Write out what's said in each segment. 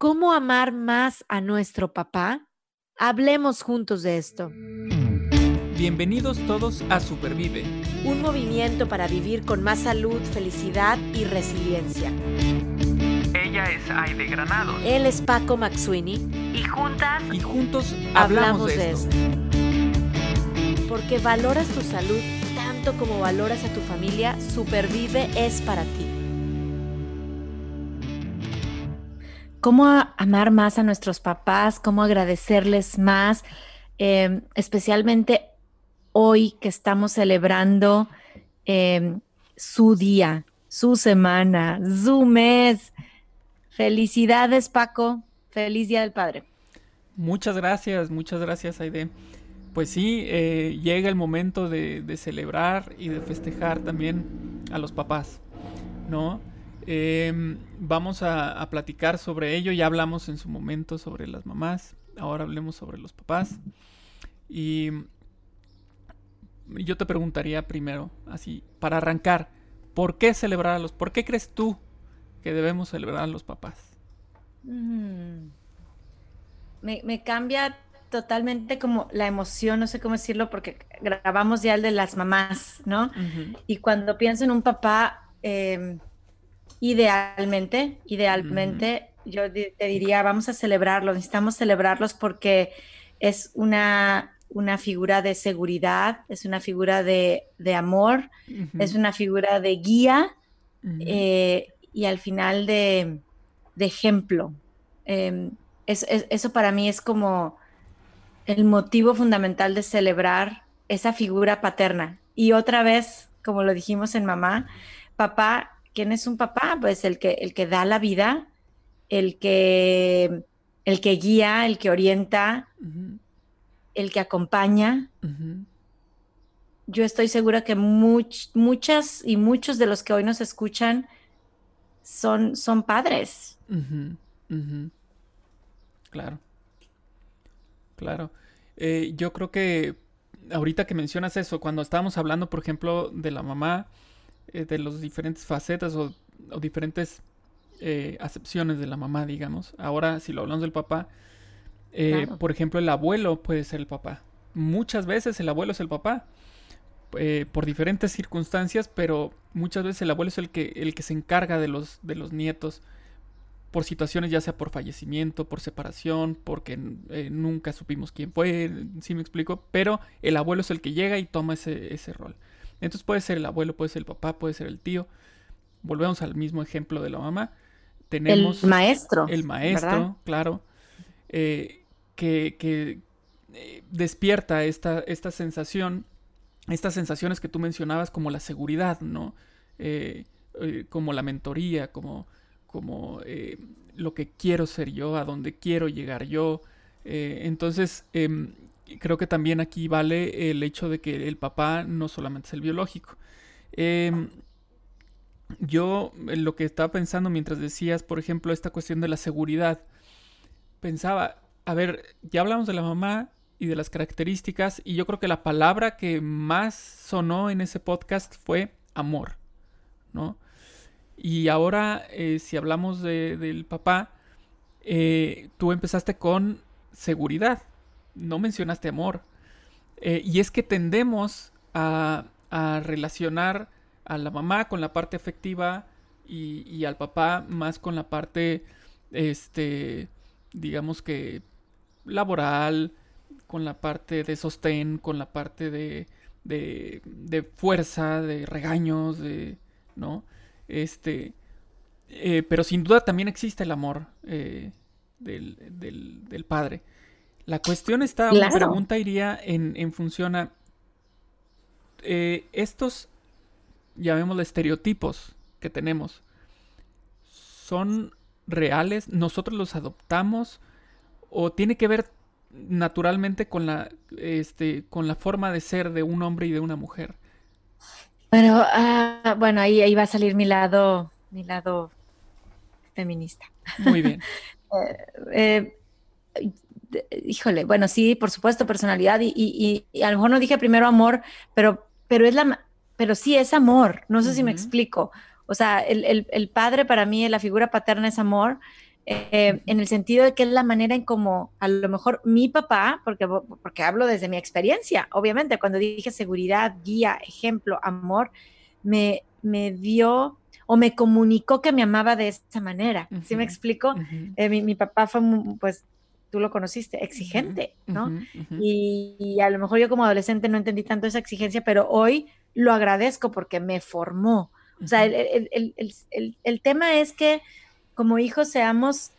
¿Cómo amar más a nuestro papá? Hablemos juntos de esto. Bienvenidos todos a Supervive. Un movimiento para vivir con más salud, felicidad y resiliencia. Ella es Aide Granado. Él es Paco Maxuini. Y juntas. Y juntos hablamos, de, esto. Porque valoras tu salud tanto como valoras a tu familia, Supervive es para ti. Cómo amar más a nuestros papás, cómo agradecerles más, em, especialmente hoy que estamos celebrando em, su día, su semana, su mes. Felicidades, Paco. Feliz Día del Padre. Muchas gracias, muchas gracias, Aide. Pues sí, eh, llega el momento de, de celebrar y de festejar también a los papás, ¿no? Em, vamos a, platicar sobre ello. Ya hablamos en su momento sobre las mamás. Ahora hablemos sobre los papás. Y yo te preguntaría primero, así, para arrancar, ¿por qué celebrar a los, por qué crees tú que debemos celebrar a los papás? Mm. Me, cambia totalmente como la emoción, no sé cómo decirlo, porque grabamos ya el de las mamás, ¿no? Y cuando pienso en un papá, em, Idealmente, idealmente, yo te diría, vamos a celebrarlos, necesitamos celebrarlos porque es una, una figura de seguridad, es una figura de, amor, es una figura de guía eh, y al final de, ejemplo. Em, eso para mí es como el motivo fundamental de celebrar esa figura paterna. Y otra vez, como lo dijimos en mamá, papá ¿quién es un papá? Pues el que, el que da la vida, el que, el que guía, el que orienta, el que acompaña. Yo estoy segura que muchas y muchos de los que hoy nos escuchan son, son padres. Claro. Claro. Eh, yo creo que ahorita que mencionas eso, cuando estábamos hablando, por ejemplo, de la mamá, eh, de los diferentes facetas o, diferentes eh, acepciones de la mamá, digamos. Ahora, si lo hablamos del papá, eh, por ejemplo, el abuelo puede ser el papá. Muchas veces el abuelo es el papá. por diferentes circunstancias, pero muchas veces el abuelo es el que, el que se encarga de los, de los nietos por situaciones ya sea por fallecimiento, por separación, porque nunca supimos quién fue, si me explico, pero el abuelo es el que llega y toma ese, ese rol. Entonces puede ser el abuelo, puede ser el papá, puede ser el tío. Volvemos al mismo ejemplo de la mamá. Tenemos el maestro. El maestro, claro. Eh, que, eh, despierta esta, esta sensación, estas sensaciones que tú mencionabas como la seguridad, ¿no? Eh, como la mentoría, como, como lo que quiero ser yo, a dónde quiero llegar yo. entonces, em, creo que también aquí vale el hecho de que el papá no solamente es el biológico. Em, yo lo que estaba pensando mientras decías, por ejemplo, esta cuestión de la seguridad, pensaba, a ver, ya hablamos de la mamá y de las características, y yo creo que la palabra que más sonó en ese podcast fue amor, ¿no? Y ahora, eh, si hablamos del papá, eh, tú empezaste con seguridad, no mencionaste amor. Eh, y es que tendemos a, relacionar a la mamá con la parte afectiva y, al papá más con la parte, este, digamos que laboral, con la parte de sostén, con la parte de, de, fuerza, de regaños, de, ¿no? Este, eh, pero sin duda también existe el amor eh, del, del padre. La cuestión está, la pregunta iría en, función a eh, estos, llamémosle estereotipos que tenemos, ¿son reales? ¿Nosotros los adoptamos? ¿O tiene que ver naturalmente con la, este, con la forma de ser de un hombre y de una mujer? Bueno, ah, bueno, ahí, ahí va a salir mi lado, mi lado feminista. Muy bien. eh, híjole, bueno, sí, por supuesto, personalidad y, a lo mejor no dije primero amor, pero, pero es la, pero sí es amor, no sé si me explico. O sea, el, padre para mí, la figura paterna es amor, eh, en el sentido de que es la manera en como a lo mejor mi papá, porque, porque hablo desde mi experiencia, obviamente, cuando dije seguridad, guía, ejemplo, amor, me, me dio o me comunicó que me amaba de esa manera. ¿Sí me explico? Eh, mi, papá fue, pues, tú lo conociste, exigente, ¿no? y, a lo mejor yo como adolescente no entendí tanto esa exigencia, pero hoy lo agradezco porque me formó. O sea, el, tema es que como hijos seamos,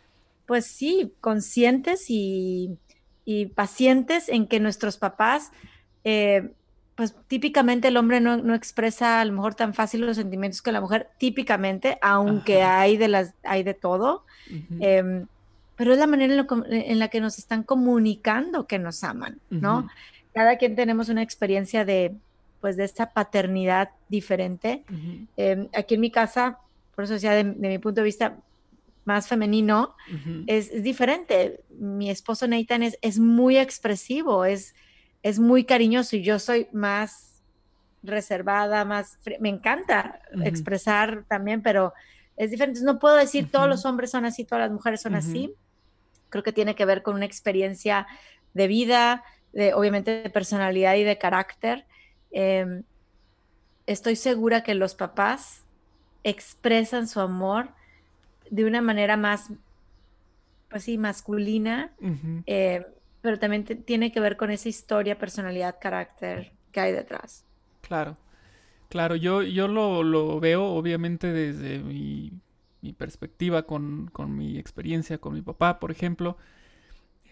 pues sí, conscientes y, pacientes en que nuestros papás, eh, pues típicamente el hombre no, expresa a lo mejor tan fácil los sentimientos que la mujer, típicamente, aunque hay de las, hay de todo. Em, pero es la manera en, la que nos están comunicando que nos aman, ¿no? Cada quien tenemos una experiencia de, pues de esta paternidad diferente. Em, aquí en mi casa, por eso decía, de, mi punto de vista más femenino, es, diferente. Mi esposo Nathan es, es muy expresivo, es, es muy cariñoso y yo soy más reservada, más... Me encanta expresar también, pero es diferente. No puedo decir todos los hombres son así, todas las mujeres son así. Creo que tiene que ver con una experiencia de vida, de, obviamente de personalidad y de carácter. Em, estoy segura que los papás expresan su amor de una manera más, pues sí, masculina, em, pero también tiene que ver con esa historia, personalidad, carácter que hay detrás. Claro, claro, yo, yo lo, veo obviamente desde mi, perspectiva con, con, mi experiencia con mi papá, por ejemplo.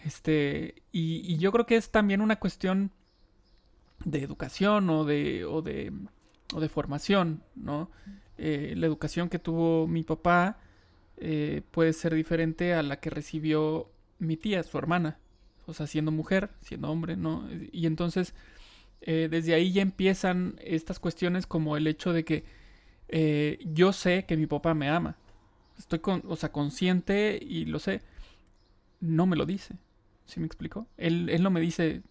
Este, y, yo creo que es también una cuestión de educación o de, o de, o de formación, ¿no? Eh, la educación que tuvo mi papá eh, puede ser diferente a la que recibió mi tía, su hermana, o sea, siendo mujer, siendo hombre, ¿no? Y entonces, eh, desde ahí ya empiezan estas cuestiones como el hecho de que yo sé que mi papá me ama, estoy con, o sea, consciente y lo sé, no me lo dice, ¿sí me explico? Él, él no me dice,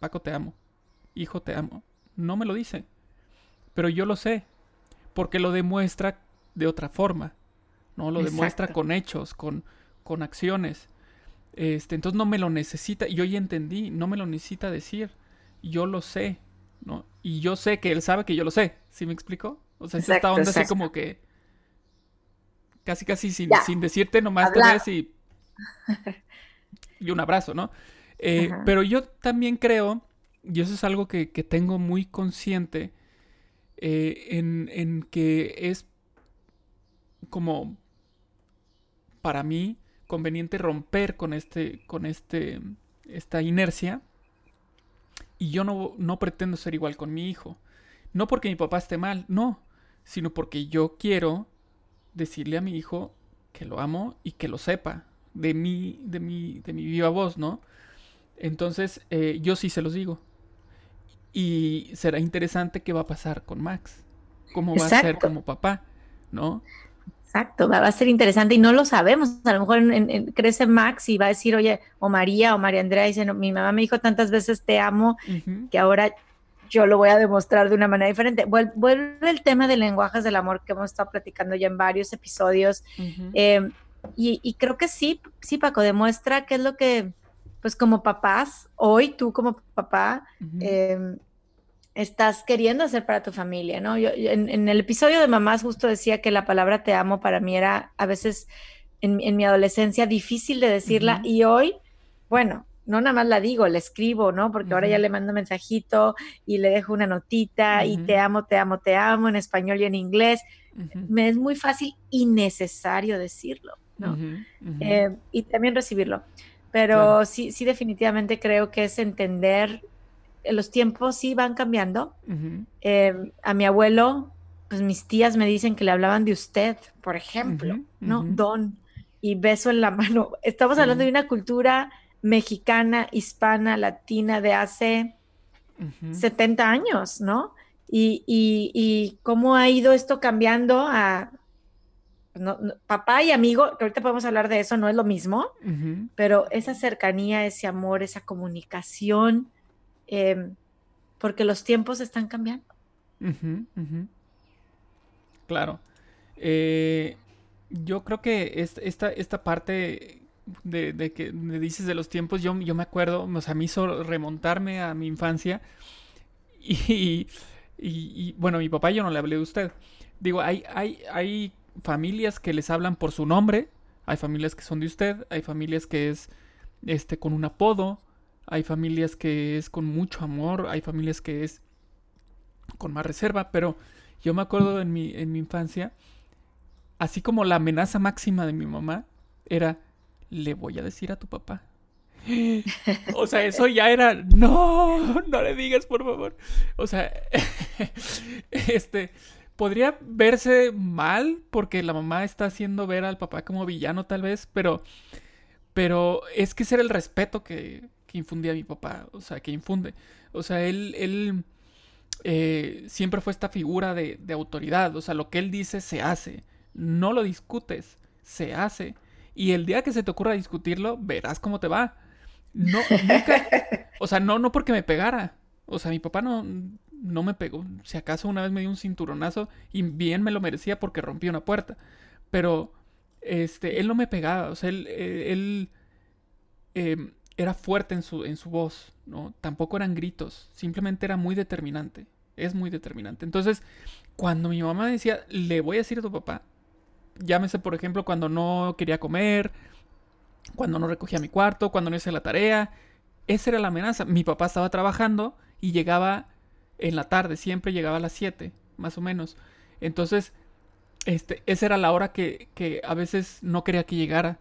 Paco, te amo hijo, te amo. No me lo dice. Pero yo lo sé. Porque lo demuestra de otra forma. ¿No? Lo demuestra con hechos, con, con acciones. Este, entonces no me lo necesita. Yo ya entendí. No me lo necesita decir. Yo lo sé. ¿no? Y yo sé que él sabe que yo lo sé. ¿Sí me explico? O sea, es esta onda así como que. Casi, casi sin, sin decirte, nomás te ves y. y un abrazo, ¿no? Eh, pero yo también creo y eso es algo que, tengo muy consciente eh, en, que es como para mí conveniente romper con este con este esta inercia y yo no, no pretendo ser igual con mi hijo no porque mi papá esté mal no sino porque yo quiero decirle a mi hijo que lo amo y que lo sepa de mi de mi de mi viva voz no entonces eh, yo sí se los digo y será interesante qué va a pasar con Max. Cómo va a ser como papá, ¿no? Exacto, va a ser interesante y no lo sabemos. A lo mejor crece Max y va a decir, oye, o María o María Andrea dice, mi mamá me dijo tantas veces te amo que ahora yo lo voy a demostrar de una manera diferente. Vuelve el tema de lenguajes del amor que hemos estado platicando ya en varios episodios. Eh, y, creo que sí, sí, Paco, demuestra qué es lo que, pues como papás, hoy tú como papá, em, estás queriendo hacer para tu familia, ¿no? Yo, en, el episodio de Mamás justo decía que la palabra te amo para mí era a veces en, mi adolescencia difícil de decirla y hoy, bueno, no nada más la digo, la escribo, ¿no? Porque ahora ya le mando mensajito y le dejo una notita y te amo, te amo, te amo en español y en inglés. Me es muy fácil y necesario decirlo, ¿no? Eh, y también recibirlo. Pero sí, sí, definitivamente creo que es entender, eh, los tiempos sí van cambiando. Em, a mi abuelo, pues mis tías me dicen que le hablaban de usted, por ejemplo, ¿no? Don, y beso en la mano. Estamos hablando de una cultura mexicana, hispana, latina de hace 70 años, ¿no? Y, y, y, cómo ha ido esto cambiando a papá y amigo, que ahorita podemos hablar de eso, no es lo mismo, pero esa cercanía, ese amor, esa comunicación, em, porque los tiempos están cambiando. Claro. Eh, Yo creo que esta, esta parte de, que me dices de los tiempos, yo, yo me acuerdo, o sea, me hizo remontarme a mi infancia y, y, bueno, mi papá yo no le hablé de usted. Digo, hay, hay, hay familias que les hablan por su nombre, hay familias que son de usted, hay familias que es este con un apodo, hay familias que es con mucho amor, hay familias que es con más reserva, pero yo me acuerdo en mi, en mi infancia, así como la amenaza máxima de mi mamá era, le voy a decir a tu papá. O sea, eso ya era, no, no le digas, por favor. O sea, este, podría verse mal porque la mamá está haciendo ver al papá como villano tal vez, pero, pero es que ese era el respeto que, que infundía mi papá, o sea, que infunde. O sea, él, él eh, siempre fue esta figura de, de autoridad, o sea, lo que él dice se hace, no lo discutes, se hace. Y el día que se te ocurra discutirlo, verás cómo te va. No, nunca. O sea, no, no porque me pegara. O sea, mi papá no, no me pegó. Si acaso una vez me dio un cinturonazo y bien me lo merecía porque rompí una puerta. Pero, este, él no me pegaba. O sea, él, eh, él em, era fuerte en su, en su voz, ¿no? Tampoco eran gritos. Simplemente era muy determinante. Es muy determinante. Entonces, cuando mi mamá decía, le voy a decir a tu papá, Llámese, por ejemplo, cuando no quería comer, cuando no recogía mi cuarto, cuando no hice la tarea. Esa era la amenaza. Mi papá estaba trabajando y llegaba en la tarde, siempre llegaba a las 7, más o menos. Entonces, este, esa era la hora que, que a veces no quería que llegara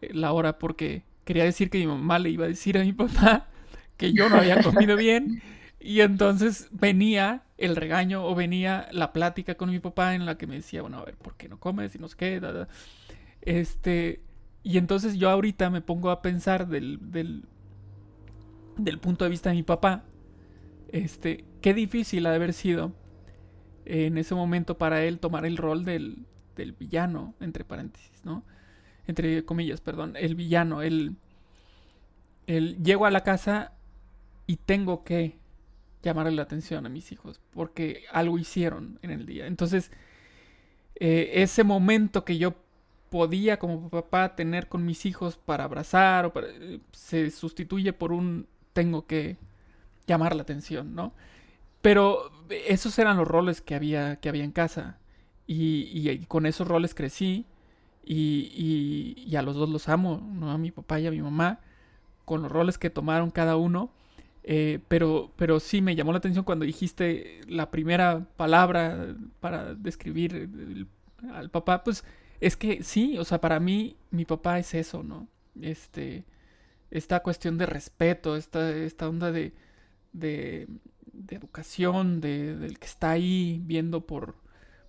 eh, la hora porque quería decir que mi mamá le iba a decir a mi papá que yo no había comido bien y entonces venía el regaño o venía la plática con mi papá en la que me decía, bueno, a ver, ¿por qué no comes y nos queda? Este, y entonces yo ahorita me pongo a pensar del, del, del punto de vista de mi papá, este, qué difícil ha de haber sido en ese momento para él tomar el rol del, del villano, entre paréntesis, ¿no? Entre comillas, perdón, el villano, el, el llego a la casa y tengo que llamarle la atención a mis hijos porque algo hicieron en el día. Entonces, eh, ese momento que yo podía como papá tener con mis hijos para abrazar o eh, se sustituye por un tengo que llamar la atención, ¿no? Pero esos eran los roles que había, que había en casa y, con esos roles crecí y, y, a los dos los amo, ¿no? A mi papá y a mi mamá, con los roles que tomaron cada uno eh, pero, pero sí me llamó la atención cuando dijiste la primera palabra para describir al papá, pues es que sí, o sea, para mí mi papá es eso, ¿no? Este, esta cuestión de respeto, esta, esta onda de, de, educación, de, del que está ahí viendo por,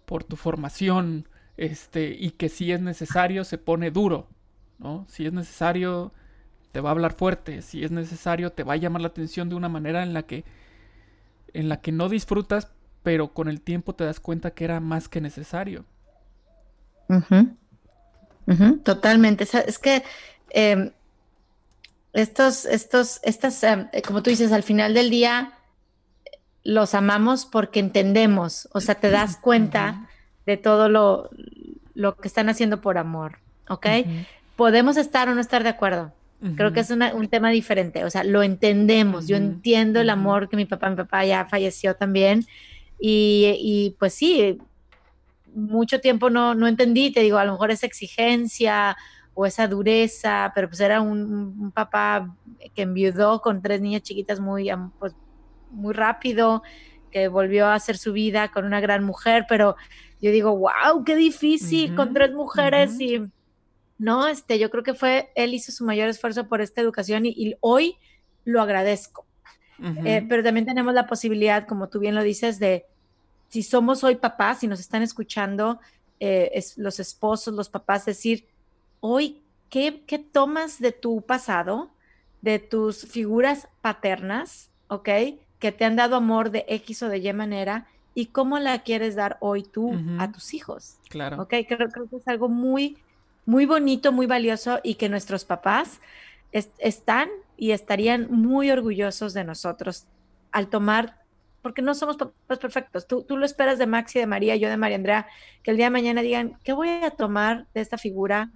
por tu formación, este, y que si es necesario se pone duro, ¿no? Si es necesario te va a hablar fuerte, si es necesario, te va a llamar la atención de una manera en la que en la que no disfrutas, pero con el tiempo te das cuenta que era más que necesario. Totalmente. Es que em, estos, estos, estas, em, eh, como tú dices, al final del día los amamos porque entendemos, o sea, te das cuenta de todo lo, lo, que están haciendo por amor, ¿ok? Podemos estar o no estar de acuerdo, Creo que es un tema diferente, o sea, lo entendemos, yo entiendo el amor que mi papá, mi papá ya falleció también y, pues sí, mucho tiempo no, no entendí, te digo, a lo mejor esa exigencia o esa dureza, pero pues era un, papá que enviudó con tres niñas chiquitas muy, pues, muy rápido, que volvió a hacer su vida con una gran mujer, pero yo digo, wow, qué difícil con tres mujeres y ¿no? Este, yo creo que fue, él hizo su mayor esfuerzo por esta educación y, hoy lo agradezco. Eh, pero también tenemos la posibilidad, como tú bien lo dices, de si somos hoy papás, si nos están escuchando eh, es, los esposos, los papás, decir, hoy, ¿qué, ¿qué tomas de tu pasado, de tus figuras paternas, ¿ok? Que te han dado amor de X o de Y manera y cómo la quieres dar hoy tú a tus hijos. Claro. ¿Ok? Creo, creo, que es algo muy muy bonito, muy valioso y que nuestros papás están y estarían muy orgullosos de nosotros al tomar porque no somos papás perfectos. Tú, tú lo esperas de Maxi, de María, yo de María Andrea, que el día de mañana digan, ¿qué voy a tomar de esta figura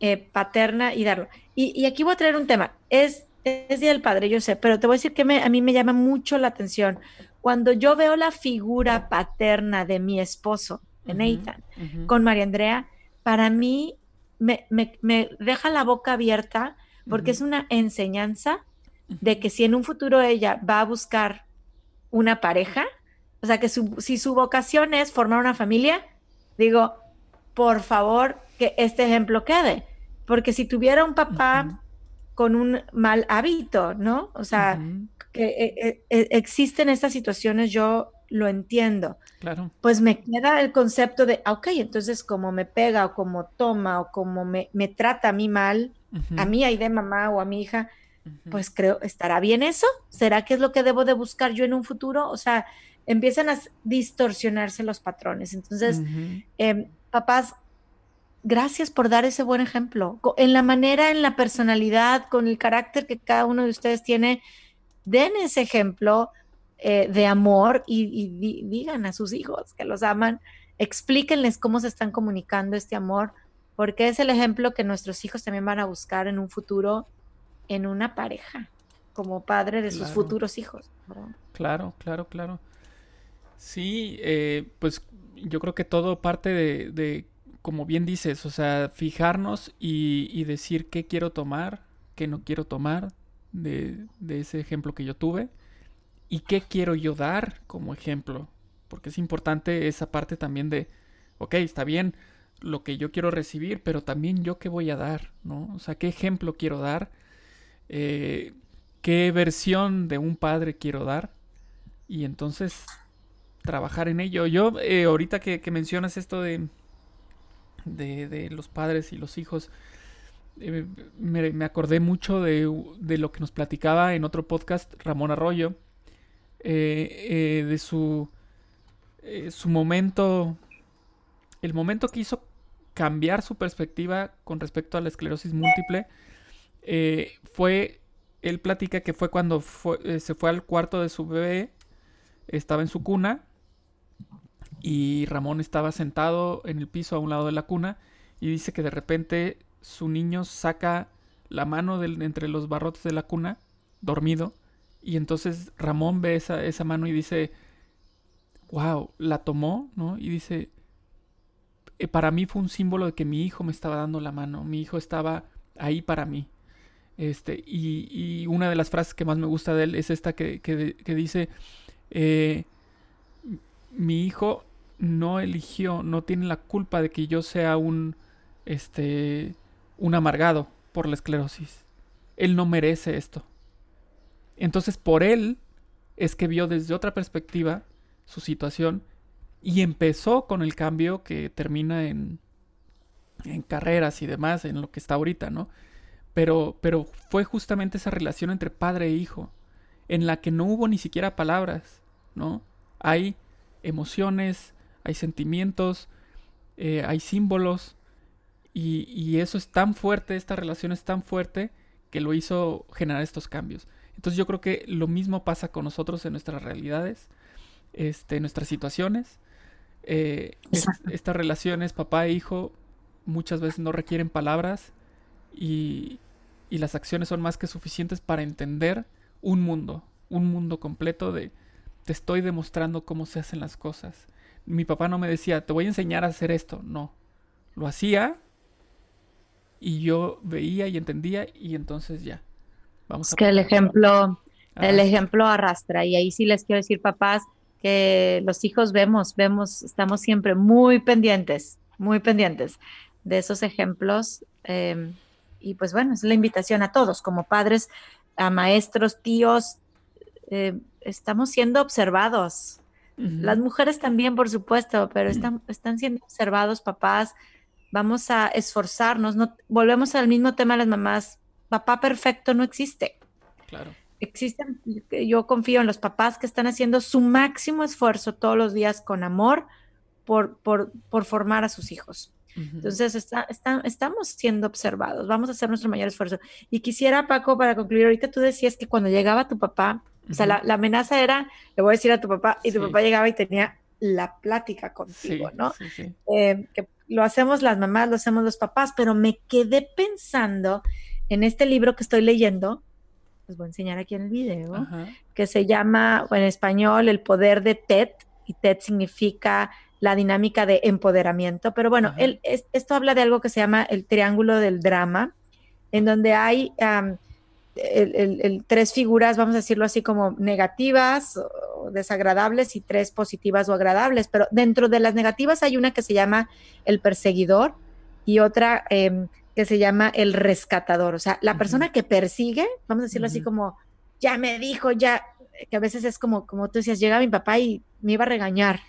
eh, paterna y darlo? Y, aquí voy a traer un tema. Es, es Día del Padre, yo sé, pero te voy a decir que a mí me llama mucho la atención. Cuando yo veo la figura paterna de mi esposo, de Nathan, con María Andrea, para mí me, deja la boca abierta porque es una enseñanza de que si en un futuro ella va a buscar una pareja, o sea, que si su vocación es formar una familia, digo, por favor, que este ejemplo quede. Porque si tuviera un papá con un mal hábito, ¿no? O sea, que eh, eh, eh, existen estas situaciones, yo lo entiendo. Claro. Pues me queda el concepto de, ah, ok, entonces como me pega o como toma o como me, trata a mí mal, a mí, ahí de mamá o a mi hija, pues creo, ¿estará bien eso? ¿Será que es lo que debo de buscar yo en un futuro? O sea, empiezan a distorsionarse los patrones. Entonces, em, papás, gracias por dar ese buen ejemplo. En la manera, en la personalidad, con el carácter que cada uno de ustedes tiene, den ese ejemplo eh, de amor y, digan a sus hijos que los aman, explíquenles cómo se están comunicando este amor, porque es el ejemplo que nuestros hijos también van a buscar en un futuro en una pareja, como padre de sus futuros hijos. Claro, claro, claro. Sí, eh, pues yo creo que todo parte de, como bien dices, o sea, fijarnos y, decir qué quiero tomar, qué no quiero tomar de, de, ese ejemplo que yo tuve y qué quiero yo dar como ejemplo. Porque es importante esa parte también de, ok, está bien lo que yo quiero recibir, pero también yo qué voy a dar, ¿no? O sea, qué ejemplo quiero dar eh, qué versión de un padre quiero dar y entonces trabajar en ello. Yo, eh, ahorita que, mencionas esto de, de, los padres y los hijos, eh, me, acordé mucho de, lo que nos platicaba en otro podcast Ramón Arroyo, de su, su momento, el momento que hizo cambiar su perspectiva con respecto a la esclerosis múltiple eh, fue, él platica que fue cuando eh, se fue al cuarto de su bebé, estaba en su cuna y Ramón estaba sentado en el piso a un lado de la cuna y dice que de repente su niño saca la mano entre los barrotes de la cuna, dormido, y entonces Ramón ve esa, esa mano y dice, wow, la tomó, ¿no? Y dice, eh, para mí fue un símbolo de que mi hijo me estaba dando la mano, mi hijo estaba ahí para mí. Este, y, una de las frases que más me gusta de él es esta que, dice, eh, mi hijo no eligió, no tiene la culpa de que yo sea un, este, un amargado por la esclerosis. Él no merece esto. Entonces por él es que vio desde otra perspectiva su situación y empezó con el cambio que termina en, en carreras y demás, en lo que está ahorita, ¿no? Pero, pero fue justamente esa relación entre padre e hijo, en la que no hubo ni siquiera palabras, ¿no? Hay emociones, hay sentimientos, eh, hay símbolos, y, y, eso es tan fuerte, esta relación es tan fuerte que lo hizo generar estos cambios. Entonces yo creo que lo mismo pasa con nosotros en nuestras realidades, este, en nuestras situaciones. Eh, estas relaciones, papá e hijo, muchas veces no requieren palabras, y, las acciones son más que suficientes para entender un mundo, un mundo completo de te estoy demostrando cómo se hacen las cosas. Mi papá no me decía, te voy a enseñar a hacer esto, no. Lo hacía y yo veía y entendía y entonces ya. Vamos es que el ejemplo, el ejemplo arrastra y ahí sí les quiero decir, papás, que los hijos vemos, vemos, estamos siempre muy pendientes, muy pendientes de esos ejemplos. Em, y pues bueno, es la invitación a todos, como padres, a maestros, tíos, eh, estamos siendo observados. Las mujeres también, por supuesto, pero están, están siendo observados, papás. Vamos a esforzarnos. No, volvemos al mismo tema de las mamás. Papá perfecto no existe. Claro. Existen, yo confío en los papás que están haciendo su máximo esfuerzo todos los días con amor por, por, por formar a sus hijos. Entonces, está, estamos siendo observados, vamos a hacer nuestro mayor esfuerzo. Y quisiera, Paco, para concluir, ahorita tú decías que cuando llegaba tu papá O sea, la, amenaza era, le voy a decir a tu papá, y tu papá llegaba y tenía la plática contigo, ¿no? Eh, que lo hacemos las mamás, lo hacemos los papás, pero me quedé pensando en este libro que estoy leyendo, les voy a enseñar aquí en el video, que se llama, en español, El poder de TED, y TED significa la dinámica de empoderamiento, pero bueno, esto habla de algo que se llama el triángulo del drama, en donde hay el, tres figuras, vamos a decirlo así, como negativas o desagradables y tres positivas o agradables, pero dentro de las negativas hay una que se llama el perseguidor y otra em, que se llama el rescatador, o sea, la persona que persigue, vamos a decirlo así como, ya me dijo, ya, que a veces es como, como tú decías, llega mi papá y me iba a regañar,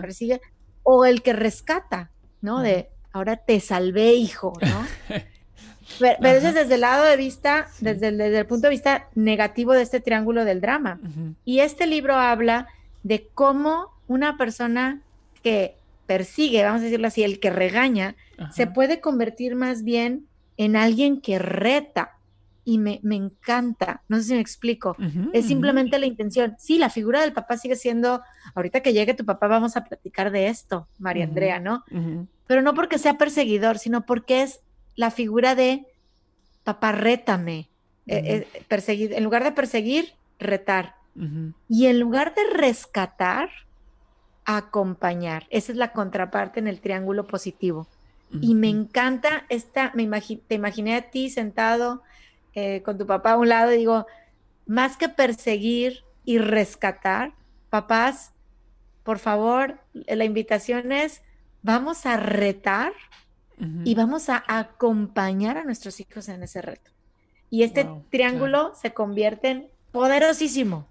persigue, o el que rescata, ¿no? De, ahora te salvé, hijo, ¿no? Pero, eso es desde el lado de vista, desde, el, desde, el, punto de vista negativo de este triángulo del drama. Y este libro habla de cómo una persona que persigue, vamos a decirlo así, el que regaña, se puede convertir más bien en alguien que reta. Y me, me encanta, no sé si me explico, es simplemente la intención. Sí, la figura del papá sigue siendo, ahorita que llegue tu papá vamos a platicar de esto, María Andrea, ¿no? Pero no porque sea perseguidor, sino porque es la figura de papá, rétame. Eh, eh, perseguir, en lugar de perseguir, retar. Y en lugar de rescatar, acompañar. Esa es la contraparte en el triángulo positivo. Y me encanta esta, me te imaginé a ti sentado eh, con tu papá a un lado y digo, más que perseguir y rescatar, papás, por favor, la invitación es, vamos a retar y vamos a acompañar a nuestros hijos en ese reto. Y este triángulo se convierte en poderosísimo.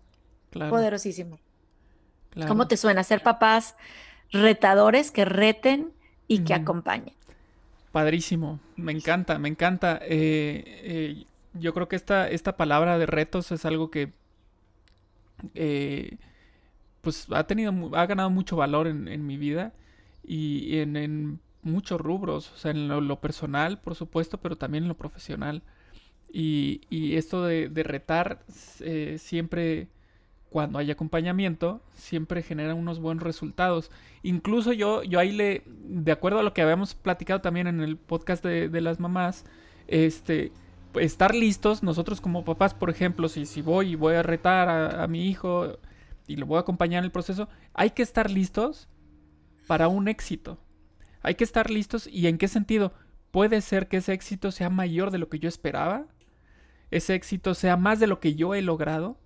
Poderosísimo. ¿Cómo te suena ser papás retadores que reten y que acompañen? Padrísimo, me encanta, me encanta. Eh, eh, yo creo que esta, esta palabra de retos es algo que eh, pues ha tenido, ha ganado mucho valor en, mi vida y en muchos rubros, o sea, en lo, personal, por supuesto, pero también en lo profesional. Y, y esto de, de retar siempre, cuando hay acompañamiento, siempre genera unos buenos resultados. Incluso yo, yo ahí le, de acuerdo a lo que habíamos platicado también en el podcast de, de las mamás, este, estar listos, nosotros como papás, por ejemplo, si, si voy y voy a retar a, a mi hijo y lo voy a acompañar en el proceso, hay que estar listos para un éxito. Hay que estar listos y en qué sentido. Puede ser que ese éxito sea mayor de lo que yo esperaba. Ese éxito sea más de lo que yo he logrado.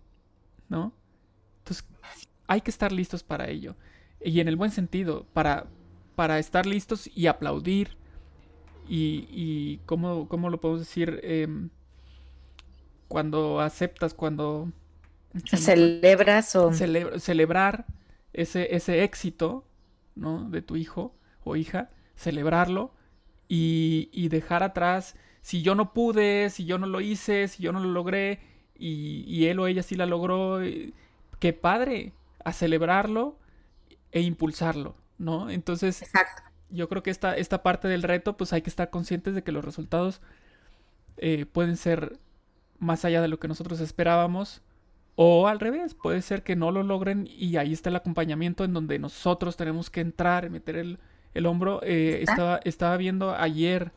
¿No? Entonces, hay que estar listos para ello. Y en el buen sentido, para, para estar listos y aplaudir. Y, y ¿cómo, ¿cómo, lo podemos decir? Em, cuando aceptas, cuando... Celebras o... celebrar ese, ese éxito, ¿no? De tu hijo o hija, celebrarlo y, dejar atrás si yo no pude, si yo no lo hice, si yo no lo logré y, él o ella sí la logró, qué padre, a celebrarlo e impulsarlo, ¿no? Entonces, yo creo que esta, esta parte del reto, pues hay que estar conscientes de que los resultados eh, pueden ser más allá de lo que nosotros esperábamos. O al revés, puede ser que no lo logren y ahí está el acompañamiento en donde nosotros tenemos que entrar, meter el, el hombro. Eh, estaba, estaba viendo ayer,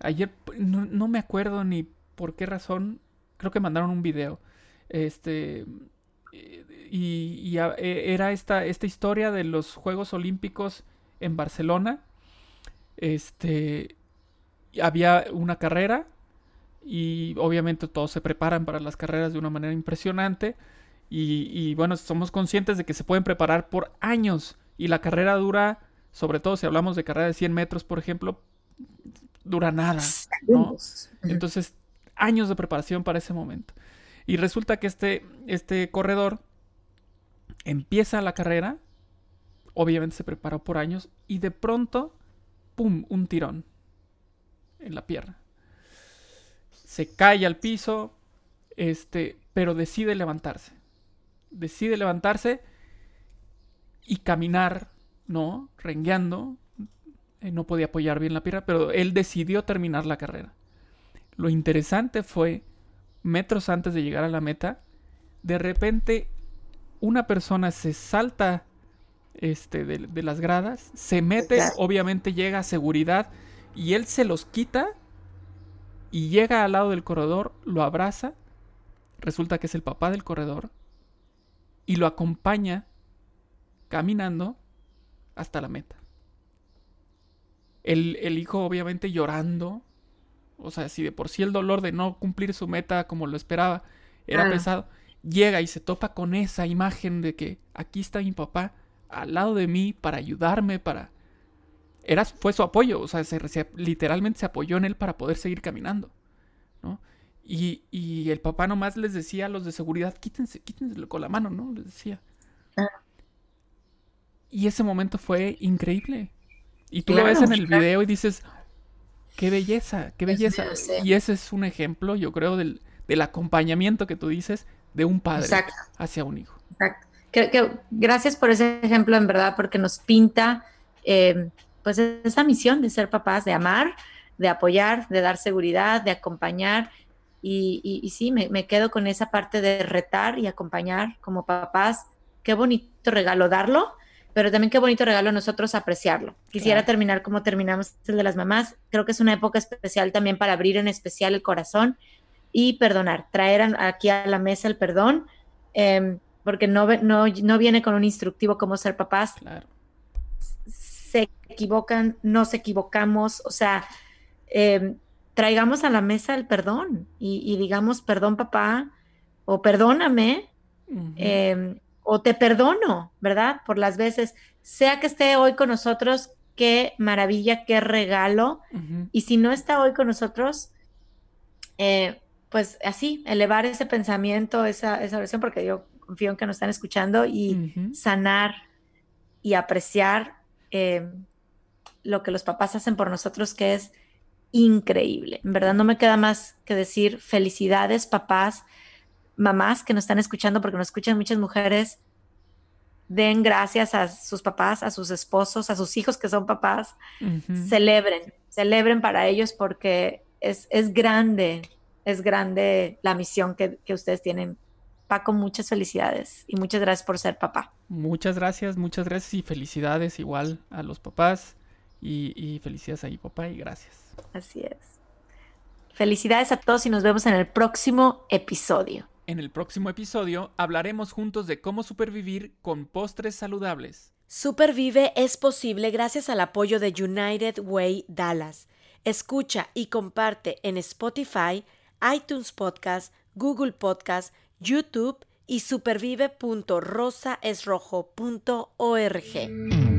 ayer, no, me acuerdo ni por qué razón, creo que mandaron un video. Este, y, e, era esta, esta historia de los Juegos Olímpicos en Barcelona. Este, había una carrera y obviamente todos se preparan para las carreras de una manera impresionante. Y, y, bueno, somos conscientes de que se pueden preparar por años y la carrera dura sobre todo si hablamos de carrera de 100 metros, por ejemplo, dura nada. ¿no? Entonces, años de preparación para ese momento. Y resulta que este, este corredor empieza la carrera, obviamente se preparó por años, y de pronto, ¡pum!, un tirón en la pierna. Se cae al piso, este, pero decide levantarse. Decide levantarse y caminar ¿no? Rengueando. Eh, no podía apoyar bien la pierna, pero él decidió terminar la carrera. Lo interesante fue, metros antes de llegar a la meta, de repente una persona se salta este, de, las gradas, se mete, obviamente llega a seguridad y él se los quita y llega al lado del corredor, lo abraza, resulta que es el papá del corredor y lo acompaña caminando hasta la meta. El, el hijo obviamente llorando, o sea, si de por sí el dolor de no cumplir su meta como lo esperaba era pesado, llega y se topa con esa imagen de que aquí está mi papá al lado de mí para ayudarme, para... Era, fue su apoyo, o sea, se, literalmente se apoyó en él para poder seguir caminando, ¿no? Y, y, el papá nomás les decía a los de seguridad, quítense, quítense con la mano, ¿no? Les decía. Ah. Y ese momento fue increíble. Y tú lo ves en el video y dices, qué belleza, qué belleza. Y ese es un ejemplo, yo creo, del, del acompañamiento que tú dices de un padre hacia un hijo. Exacto. Que, gracias por ese ejemplo, en verdad, porque nos pinta eh, pues esa misión de ser papás, de amar, de apoyar, de dar seguridad, de acompañar. Y, y, sí, me, me, quedo con esa parte de retar y acompañar como papás. Qué bonito regalo darlo, pero también qué bonito regalo nosotros apreciarlo. Quisiera terminar como terminamos el de las mamás. Creo que es una época especial también para abrir en especial el corazón y perdonar, traer aquí a la mesa el perdón, em, porque no, no, no, viene con un instructivo cómo ser papás. Claro. Se equivocan, nos equivocamos, o sea, em, traigamos a la mesa el perdón y, digamos, perdón papá, o perdóname, em, o te perdono, ¿verdad? Por las veces, sea que esté hoy con nosotros, qué maravilla, qué regalo, y si no está hoy con nosotros, eh, pues así, elevar ese pensamiento, esa, esa oración, porque yo confío en que nos están escuchando y sanar y apreciar eh, lo que los papás hacen por nosotros, que es increíble. En verdad no me queda más que decir felicidades, papás, mamás que nos están escuchando, porque nos escuchan muchas mujeres. Den gracias a sus papás, a sus esposos, a sus hijos que son papás. Celebren, celebren para ellos porque es, es grande es grande la misión que, ustedes tienen. Paco, muchas felicidades y muchas gracias por ser papá. Muchas gracias, muchas gracias y felicidades igual a los papás y, y felicidades ahí, papá, y gracias. Así es. Felicidades a todos y nos vemos en el próximo episodio. En el próximo episodio hablaremos juntos de cómo supervivir con postres saludables. Supervive es posible gracias al apoyo de United Way Dallas. Escucha y comparte en Spotify iTunes Podcast, Google Podcast, YouTube y supervive.rosaesrojo.org.